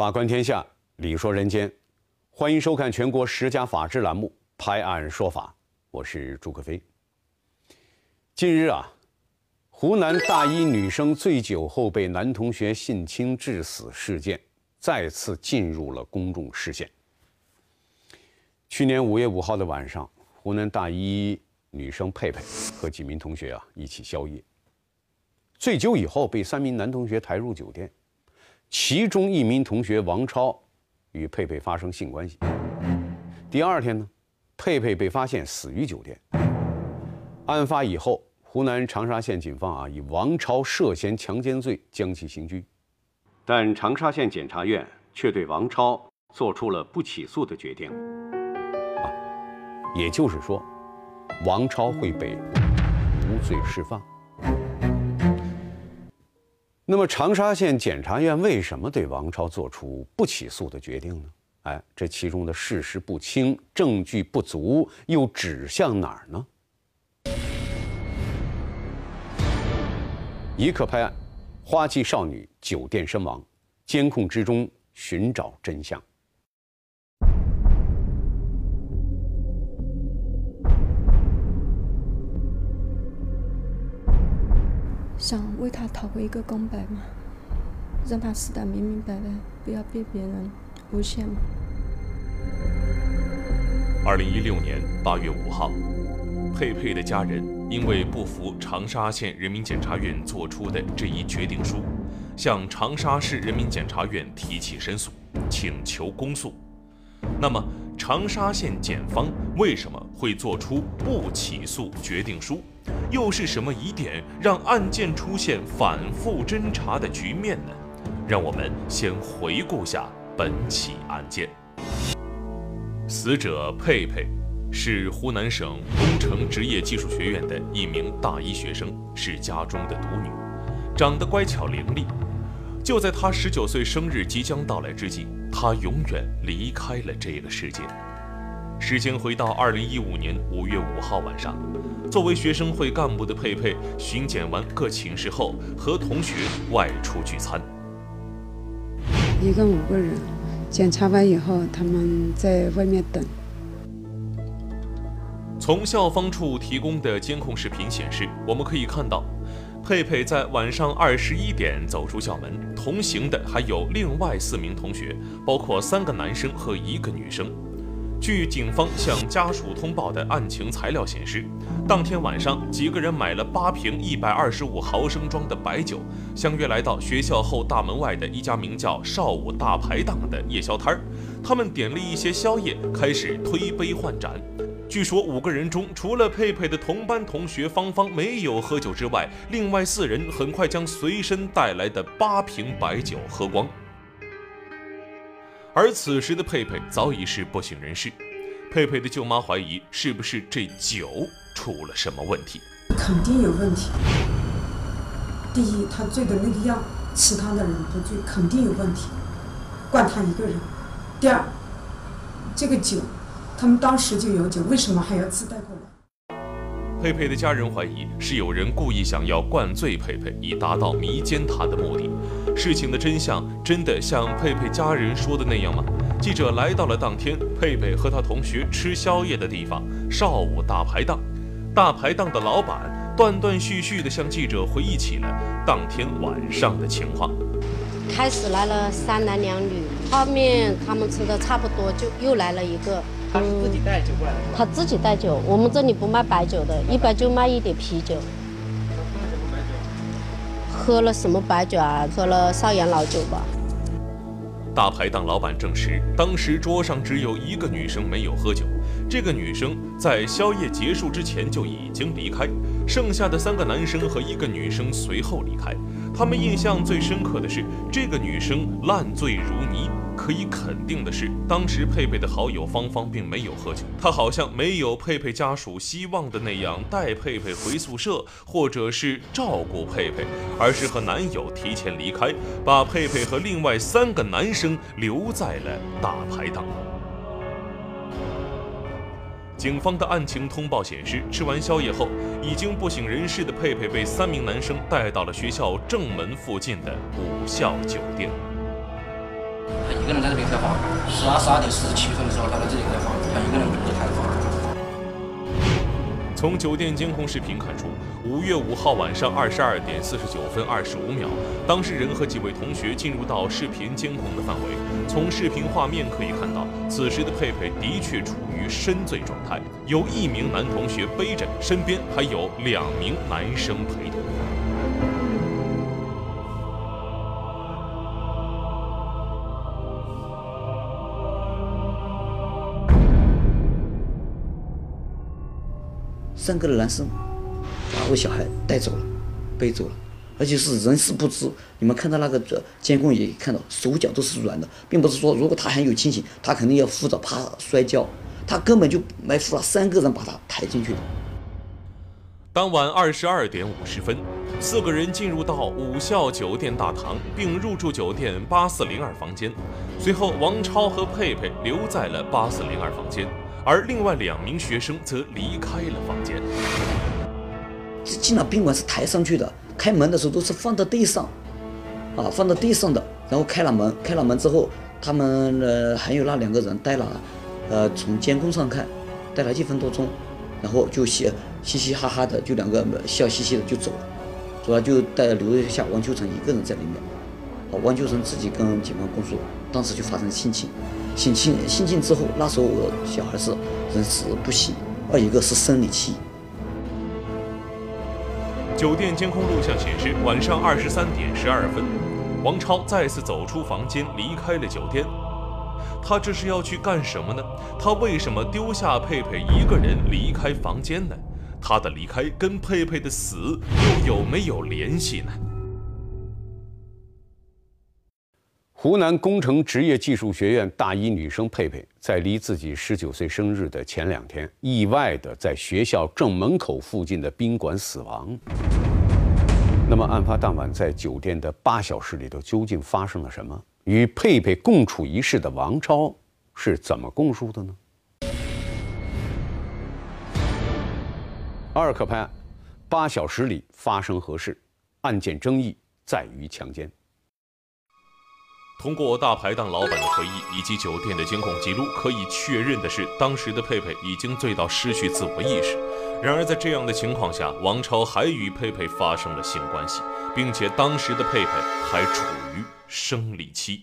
法观天下，理说人间，欢迎收看全国十佳法制栏目《拍案说法》，我是朱克飞。近日啊，湖南大一女生醉酒后被男同学性侵致死事件再次进入了公众视线。去年五月五号的晚上，湖南大一女生佩佩和几名同学啊一起宵夜，醉酒以后被三名男同学抬入酒店。其中一名同学王超与佩佩发生性关系。第二天呢，佩佩被发现死于酒店。案发以后，湖南长沙县警方啊以王超涉嫌强奸罪将其刑拘，但长沙县检察院却对王超做出了不起诉的决定。啊，也就是说，王超会被无罪释放。那么，长沙县检察院为什么对王超作出不起诉的决定呢？哎，这其中的事实不清，证据不足，又指向哪儿呢？一刻拍案，花季少女酒店身亡，监控之中寻找真相。想为他讨回一个公白吗，让他死得明明白白，不要被别人诬陷吗。二零一六年八月五号，佩佩的家人因为不服长沙县人民检察院作出的这一决定书，向长沙市人民检察院提起申诉，请求公诉。那么，长沙县检方为什么会做出不起诉决定书？又是什么疑点让案件出现反复侦查的局面呢？让我们先回顾下本起案件。死者佩佩是湖南省工程职业技术学院的一名大一学生，是家中的独女，长得乖巧伶俐。就在他十九岁生日即将到来之际，他永远离开了这个世界。时间回到二零一五年五月五号晚上。作为学生会干部的佩佩，巡检完各寝室后，和同学外出聚餐。一共五个人，检查完以后，他们在外面等。从校方处提供的监控视频显示，我们可以看到，佩佩在晚上二十一点走出校门，同行的还有另外四名同学，包括三个男生和一个女生。据警方向家属通报的案情材料显示，当天晚上几个人买了八瓶一百二十五毫升装的白酒，相约来到学校后大门外的一家名叫“少武大排档”的夜宵摊儿。他们点了一些宵夜，开始推杯换盏。据说五个人中，除了佩佩的同班同学芳芳没有喝酒之外，另外四人很快将随身带来的八瓶白酒喝光。而此时的佩佩早已是不省人事，佩佩的舅妈怀疑是不是这酒出了什么问题？肯定有问题。第一，他醉的那个样，其他的人不醉，肯定有问题，怪他一个人。第二，这个酒，他们当时就有酒，为什么还要自带过来？佩佩的家人怀疑是有人故意想要灌醉佩佩，以达到迷奸她的目的。事情的真相真的像佩佩家人说的那样吗？记者来到了当天佩佩和他同学吃宵夜的地方——少武大排档。大排档的老板断断续续地向记者回忆起了当天晚上的情况。开始来了三男两女，后面他们吃的差不多，就又来了一个。他是自己带酒过来的。他自己带酒，我们这里不卖白酒的，一般就卖一点啤酒。喝了什么白酒啊？喝了邵阳老酒吧。大排档老板证实，当时桌上只有一个女生没有喝酒，这个女生在宵夜结束之前就已经离开，剩下的三个男生和一个女生随后离开。他们印象最深刻的是这个女生烂醉如泥。可以肯定的是，当时佩佩的好友芳芳并没有喝酒，她好像没有佩佩家属希望的那样带佩佩回宿舍，或者是照顾佩佩，而是和男友提前离开，把佩佩和另外三个男生留在了大排档。警方的案情通报显示，吃完宵夜后已经不省人事的佩佩被三名男生带到了学校正门附近的五校酒店。他一个人在这边开房，十二十二点四十七分的时候，他在这里开房，他一个人独自开的房。从酒店监控视频看出，五月五号晚上二十二点四十九分二十五秒，当事人和几位同学进入到视频监控的范围。从视频画面可以看到，此时的佩佩的确处于深醉状态，有一名男同学背着，身边还有两名男生陪同。三个男生把我小孩带走了，背走了，而且是人事不知。你们看到那个监控也看到，手脚都是软的，并不是说如果他还有清醒，他肯定要扶着怕摔跤，他根本就埋伏了三个人把他抬进去的。当晚二十二点五十分，四个人进入到武校酒店大堂，并入住酒店八四零二房间。随后，王超和佩佩留在了八四零二房间。而另外两名学生则离开了房间。进了宾馆是抬上去的，开门的时候都是放到地上，啊，放到地上的。然后开了门，开了门之后，他们呃还有那两个人待了，呃，从监控上看，待了一分多钟，然后就嘻嘻嘻哈哈的，就两个笑嘻嘻的就走了，主要就带留下王秋成一个人在里面。啊，王秋成自己跟警方供述，当时就发生性侵。性侵性侵之后，那时候我小孩是人事不省，二一个是生理期。酒店监控录像显示，晚上二十三点十二分，王超再次走出房间，离开了酒店。他这是要去干什么呢？他为什么丢下佩佩一个人离开房间呢？他的离开跟佩佩的死又有没有联系呢？湖南工程职业技术学院大一女生佩佩，在离自己十九岁生日的前两天，意外的在学校正门口附近的宾馆死亡。那么，案发当晚在酒店的八小时里头，究竟发生了什么？与佩佩共处一室的王超是怎么供述的呢？二可拍案，八小时里发生何事？案件争议在于强奸。通过大排档老板的回忆以及酒店的监控记录，可以确认的是，当时的佩佩已经醉到失去自我意识。然而，在这样的情况下，王超还与佩佩发生了性关系，并且当时的佩佩还处于生理期。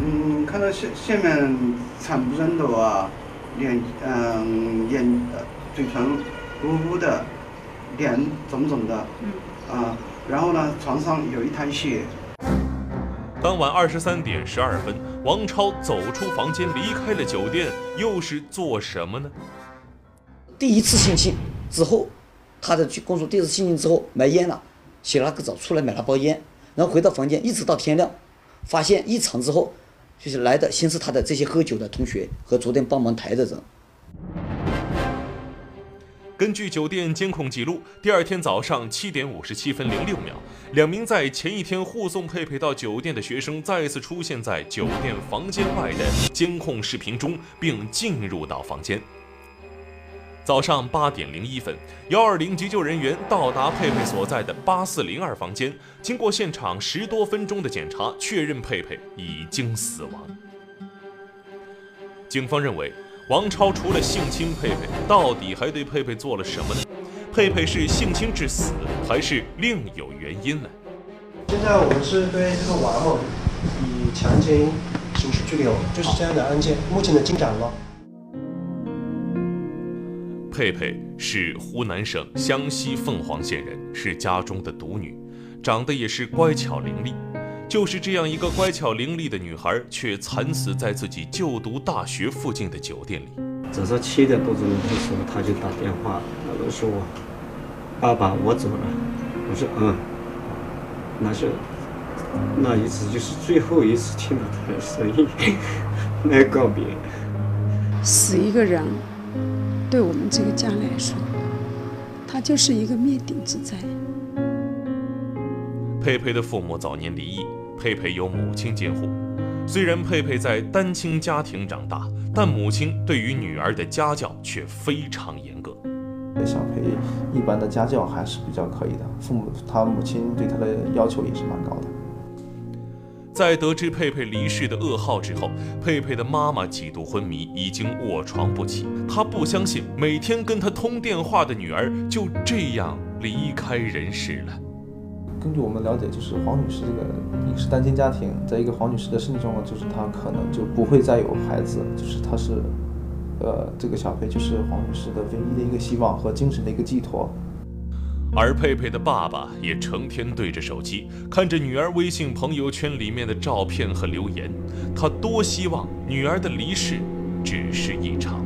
嗯，看到下下面惨不忍睹啊，脸嗯眼嘴唇乌乌的，脸肿肿的，啊，然后呢，床上有一滩血。当晚二十三点十二分，王超走出房间，离开了酒店，又是做什么呢？第一次性侵之后，他的去公诉第一次性侵之后买烟了，洗了个澡出来买了包烟，然后回到房间，一直到天亮，发现异常之后，就是来的先是他的这些喝酒的同学和昨天帮忙抬的人。根据酒店监控记录，第二天早上七点五十七分零六秒，两名在前一天护送佩佩到酒店的学生再次出现在酒店房间外的监控视频中，并进入到房间。早上八点零一分，幺二零急救人员到达佩佩所在的八四零二房间，经过现场十多分钟的检查，确认佩佩已经死亡。警方认为。王超除了性侵佩佩，到底还对佩佩做了什么呢？佩佩是性侵致死，还是另有原因呢？现在我们是对这个王某以强奸刑事拘留，就是这样的案件，目前的进展了。佩佩是湖南省湘西凤凰县人，是家中的独女，长得也是乖巧伶俐。就是这样一个乖巧伶俐的女孩，却惨死在自己就读大学附近的酒店里。早上七点多钟的时候，他就打电话，他说：“我爸爸，我走了。”我说：“嗯。”那是那一次就是最后一次听到他的声音来 告别。死一个人，对我们这个家来说，他就是一个灭顶之灾。佩佩的父母早年离异。佩佩由母亲监护，虽然佩佩在单亲家庭长大，但母亲对于女儿的家教却非常严格。小佩一般的家教还是比较可以的，父母他母亲对他的要求也是蛮高的。在得知佩佩离世的噩耗之后，佩佩的妈妈几度昏迷，已经卧床不起。她不相信每天跟她通电话的女儿就这样离开人世了。根据我们了解，就是黄女士这个一个是单亲家庭，在一个黄女士的身体状况，就是她可能就不会再有孩子，就是她是，呃，这个小佩就是黄女士的唯一的一个希望和精神的一个寄托。而佩佩的爸爸也成天对着手机，看着女儿微信朋友圈里面的照片和留言，他多希望女儿的离世只是一场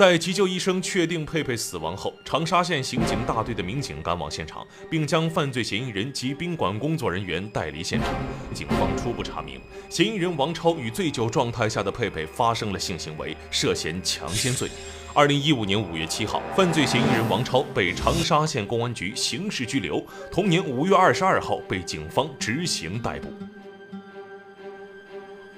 在急救医生确定佩佩死亡后，长沙县刑警大队的民警赶往现场，并将犯罪嫌疑人及宾馆工作人员带离现场。警方初步查明，嫌疑人王超与醉酒状态下的佩佩发生了性行为，涉嫌强奸罪。二零一五年五月七号，犯罪嫌疑人王超被长沙县公安局刑事拘留。同年五月二十二号，被警方执行逮捕。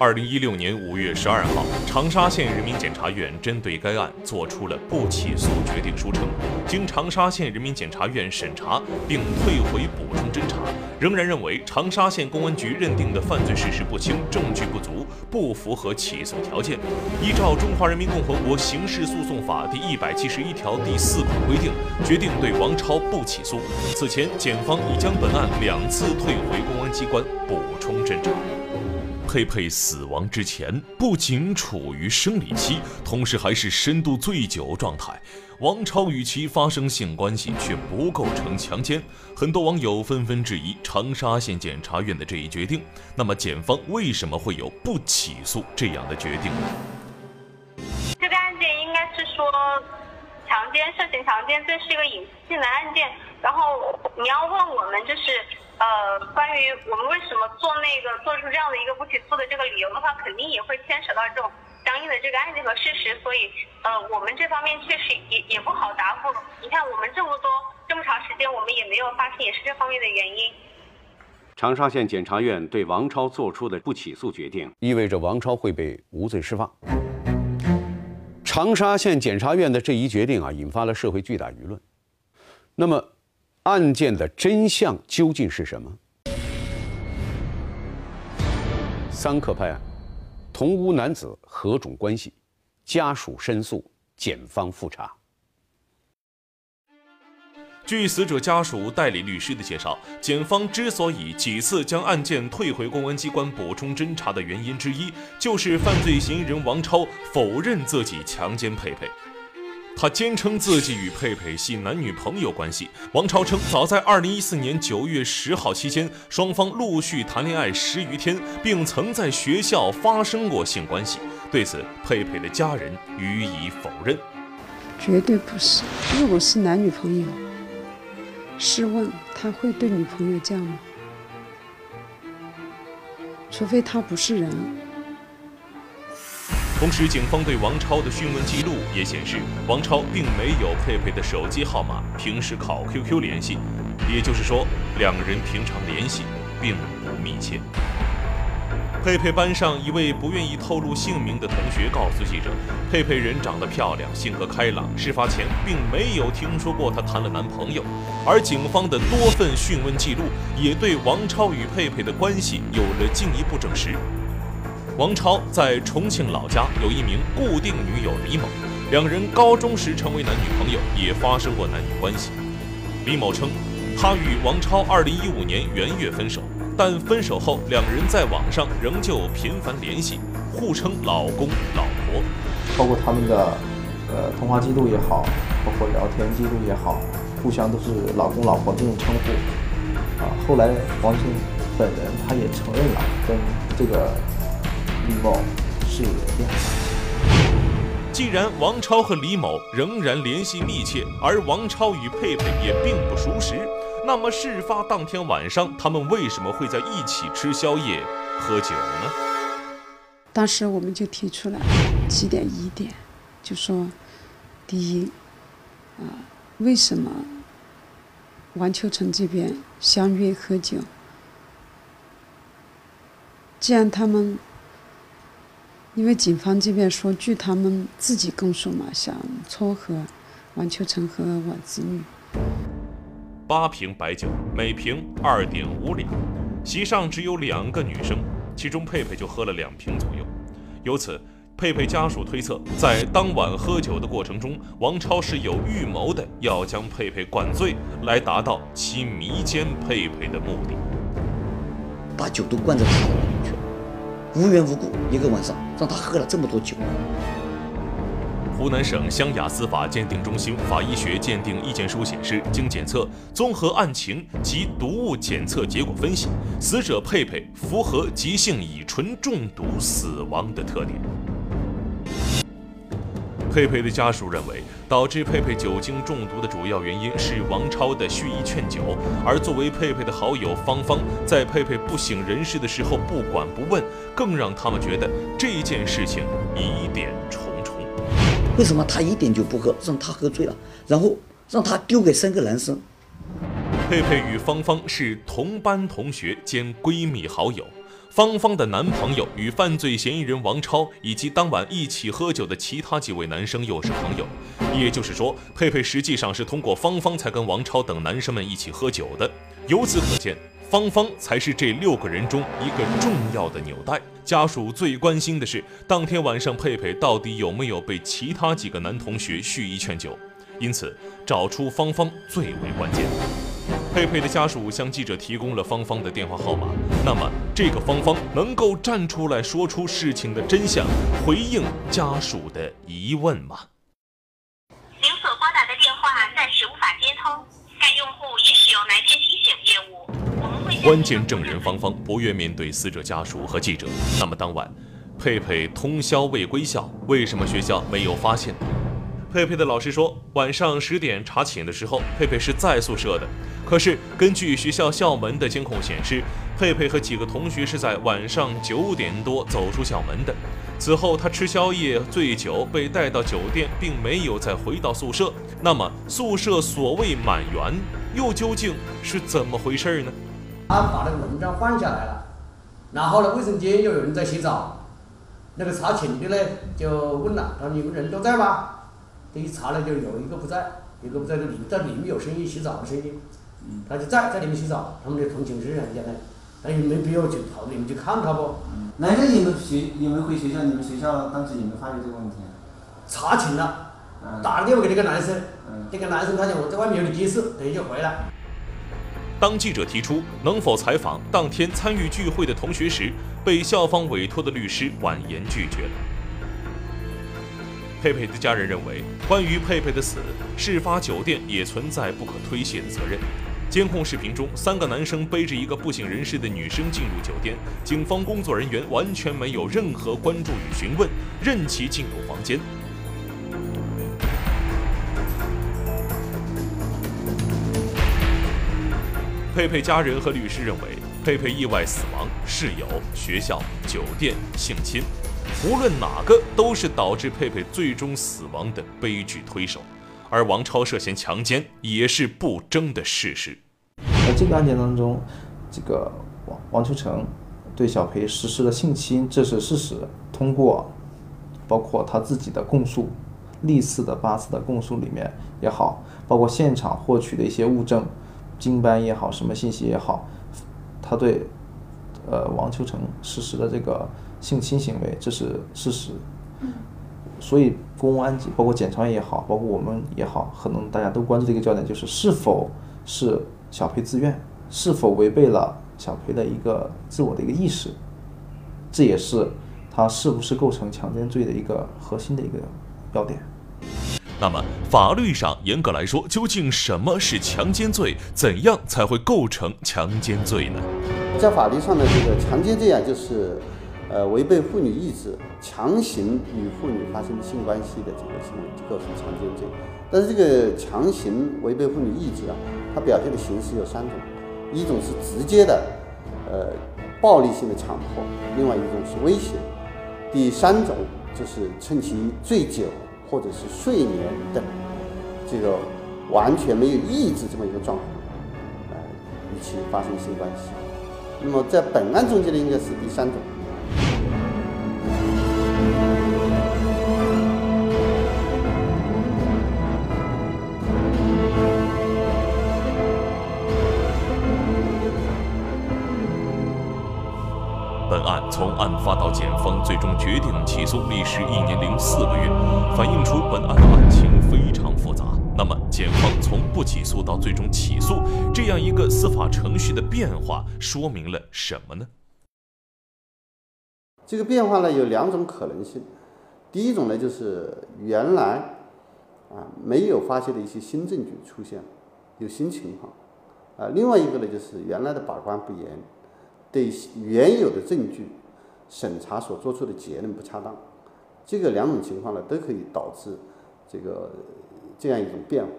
二零一六年五月十二号，长沙县人民检察院针对该案作出了不起诉决定书，称经长沙县人民检察院审查并退回补充侦查，仍然认为长沙县公安局认定的犯罪事实不清、证据不足，不符合起诉条件。依照《中华人民共和国刑事诉讼法》第一百七十一条第四款规定，决定对王超不起诉。此前，检方已将本案两次退回公安机关补充侦查。佩佩死亡之前不仅处于生理期，同时还是深度醉酒状态。王超与其发生性关系却不构成强奸，很多网友纷纷质疑长沙县检察院的这一决定。那么，检方为什么会有不起诉这样的决定呢？这个案件应该是说，强奸涉嫌强奸罪是一个隐私性的案件。然后你要问我们，就是。呃，关于我们为什么做那个做出这样的一个不起诉的这个理由的话，肯定也会牵扯到这种相应的这个案件和事实，所以呃，我们这方面确实也也不好答复。你看，我们这么多这么长时间，我们也没有发现，也是这方面的原因。长沙县检察院对王超作出的不起诉决定，意味着王超会被无罪释放。长沙县检察院的这一决定啊，引发了社会巨大舆论。那么。案件的真相究竟是什么？三克拍案，同屋男子何种关系？家属申诉，检方复查。据死者家属代理律师的介绍，检方之所以几次将案件退回公安机关补充侦查的原因之一，就是犯罪嫌疑人王超否认自己强奸佩佩。他坚称自己与佩佩系男女朋友关系。王超称，早在2014年9月10号期间，双方陆续谈恋爱十余天，并曾在学校发生过性关系。对此，佩佩的家人予以否认。绝对不是。如果是男女朋友，试问他会对女朋友这样吗？除非他不是人。同时，警方对王超的讯问记录也显示，王超并没有佩佩的手机号码，平时靠 QQ 联系，也就是说，两人平常联系并不密切。佩佩班上一位不愿意透露姓名的同学告诉记者，佩佩人长得漂亮，性格开朗，事发前并没有听说过她谈了男朋友。而警方的多份讯问记录也对王超与佩佩的关系有了进一步证实。王超在重庆老家有一名固定女友李某，两人高中时成为男女朋友，也发生过男女关系。李某称，他与王超2015年元月分手，但分手后两人在网上仍旧频繁联系，互称老公老婆。包括他们的呃通话记录也好，包括聊天记录也好，互相都是老公老婆这种称呼。啊，后来王晶本人他也承认了跟这个。李某是恋爱。既然王超和李某仍然联系密切，而王超与佩佩也并不熟识，那么事发当天晚上，他们为什么会在一起吃宵夜、喝酒呢？当时我们就提出来几点疑点，就说：第一，啊，为什么王秋成这边相约喝酒。既然他们，因为警方这边说，据他们自己供述嘛，想撮合王秋成和我子女。八瓶白酒，每瓶二点五两，席上只有两个女生，其中佩佩就喝了两瓶左右。由此，佩佩家属推测，在当晚喝酒的过程中，王超是有预谋的，要将佩佩灌醉，来达到其迷奸佩佩的目的。把酒都灌在无缘无故一个晚上让他喝了这么多酒。湖南省湘雅司法鉴定中心法医学鉴定意见书显示，经检测，综合案情及毒物检测结果分析，死者佩佩符合急性乙醇中毒死亡的特点。佩佩的家属认为，导致佩佩酒精中毒的主要原因是王超的蓄意劝酒，而作为佩佩的好友芳芳，在佩佩不省人事的时候不管不问，更让他们觉得这件事情疑点重重。为什么他一点就不喝，让他喝醉了，然后让他丢给三个男生？佩佩与芳芳是同班同学兼闺蜜好友。芳芳的男朋友与犯罪嫌疑人王超以及当晚一起喝酒的其他几位男生又是朋友，也就是说，佩佩实际上是通过芳芳才跟王超等男生们一起喝酒的。由此可见，芳芳才是这六个人中一个重要的纽带。家属最关心的是，当天晚上佩佩到底有没有被其他几个男同学蓄意劝酒，因此找出芳芳最为关键。佩佩的家属向记者提供了芳芳的电话号码。那么，这个芳芳能够站出来说出事情的真相，回应家属的疑问吗？您所拨打的电话暂时无法接通，该用来电提醒业务。我们会关键证人芳芳不愿面对死者家属和记者。那么当晚，佩佩通宵未归校，为什么学校没有发现？佩佩的老师说，晚上十点查寝的时候，佩佩是在宿舍的。可是根据学校校门的监控显示，佩佩和几个同学是在晚上九点多走出校门的。此后，他吃宵夜醉酒被带到酒店，并没有再回到宿舍。那么，宿舍所谓满员，又究竟是怎么回事呢？他把那个蚊帐换下来了，然后呢，卫生间又有人在洗澡，那个查寝的呢就问了，他说你们人都在吗？这一查呢，就有一个不在，一个不在这里，在里面有声音，洗澡的声音。他就在在里面洗澡，他们的同寝室人家呢，那也没必要去跑里面去看他不？那个你们学你们回学校，你们学校当时有没有发现这个问题？查寝了，打了电话给那个男生，那个男生他讲我在外面有点急事，等一下回来。当记者提出能否采访当天参与聚会的同学时，被校方委托的律师婉言拒绝了。佩佩的家人认为，关于佩佩的死，事发酒店也存在不可推卸的责任。监控视频中，三个男生背着一个不省人事的女生进入酒店，警方工作人员完全没有任何关注与询问，任其进入房间。佩佩家人和律师认为，佩佩意外死亡，室友、学校、酒店、性侵，无论哪个都是导致佩佩最终死亡的悲剧推手。而王超涉嫌强奸也是不争的事实。在这个案件当中，这个王王秋成对小裴实施了性侵，这是事实。通过包括他自己的供述、历次的八次的供述里面也好，包括现场获取的一些物证。经班也好，什么信息也好，他对呃王秋成实施的这个性侵行为，这是事实。所以公安局包括检察院也好，包括我们也好，可能大家都关注的一个焦点就是是否是小裴自愿，是否违背了小裴的一个自我的一个意识，这也是他是不是构成强奸罪的一个核心的一个要点。那么，法律上严格来说，究竟什么是强奸罪？怎样才会构成强奸罪呢？在法律上的这个强奸罪啊，就是呃违背妇女意志，强行与妇女发生性关系的这个行为，就构成强奸罪。但是这个强行违背妇女意志啊，它表现的形式有三种：一种是直接的呃暴力性的强迫，另外一种是威胁，第三种就是趁其醉酒。或者是睡眠等这个完全没有抑制这么一个状况呃与其发生性关系。那么在本案中间呢应该是第三种。从案发到检方最终决定起诉，历时一年零四个月，反映出本案的案情非常复杂。那么，检方从不起诉到最终起诉，这样一个司法程序的变化，说明了什么呢？这个变化呢有两种可能性，第一种呢就是原来啊没有发现的一些新证据出现，有新情况，啊，另外一个呢就是原来的把关不严，对原有的证据审查所做出的结论不恰当，这个两种情况呢都可以导致这个。这样一种变化，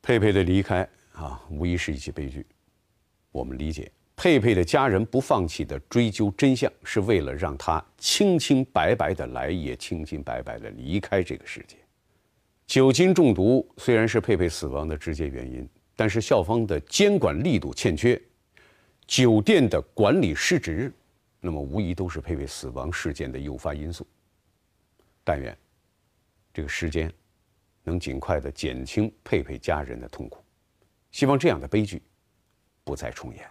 佩佩的离开啊，无疑是一起悲剧。我们理解佩佩的家人不放弃的追究真相，是为了让他清清白白的来，也清清白白的离开这个世界。酒精中毒虽然是佩佩死亡的直接原因，但是校方的监管力度欠缺，酒店的管理失职，那么无疑都是佩佩死亡事件的诱发因素。但愿这个时间。能尽快的减轻佩佩家人的痛苦，希望这样的悲剧不再重演。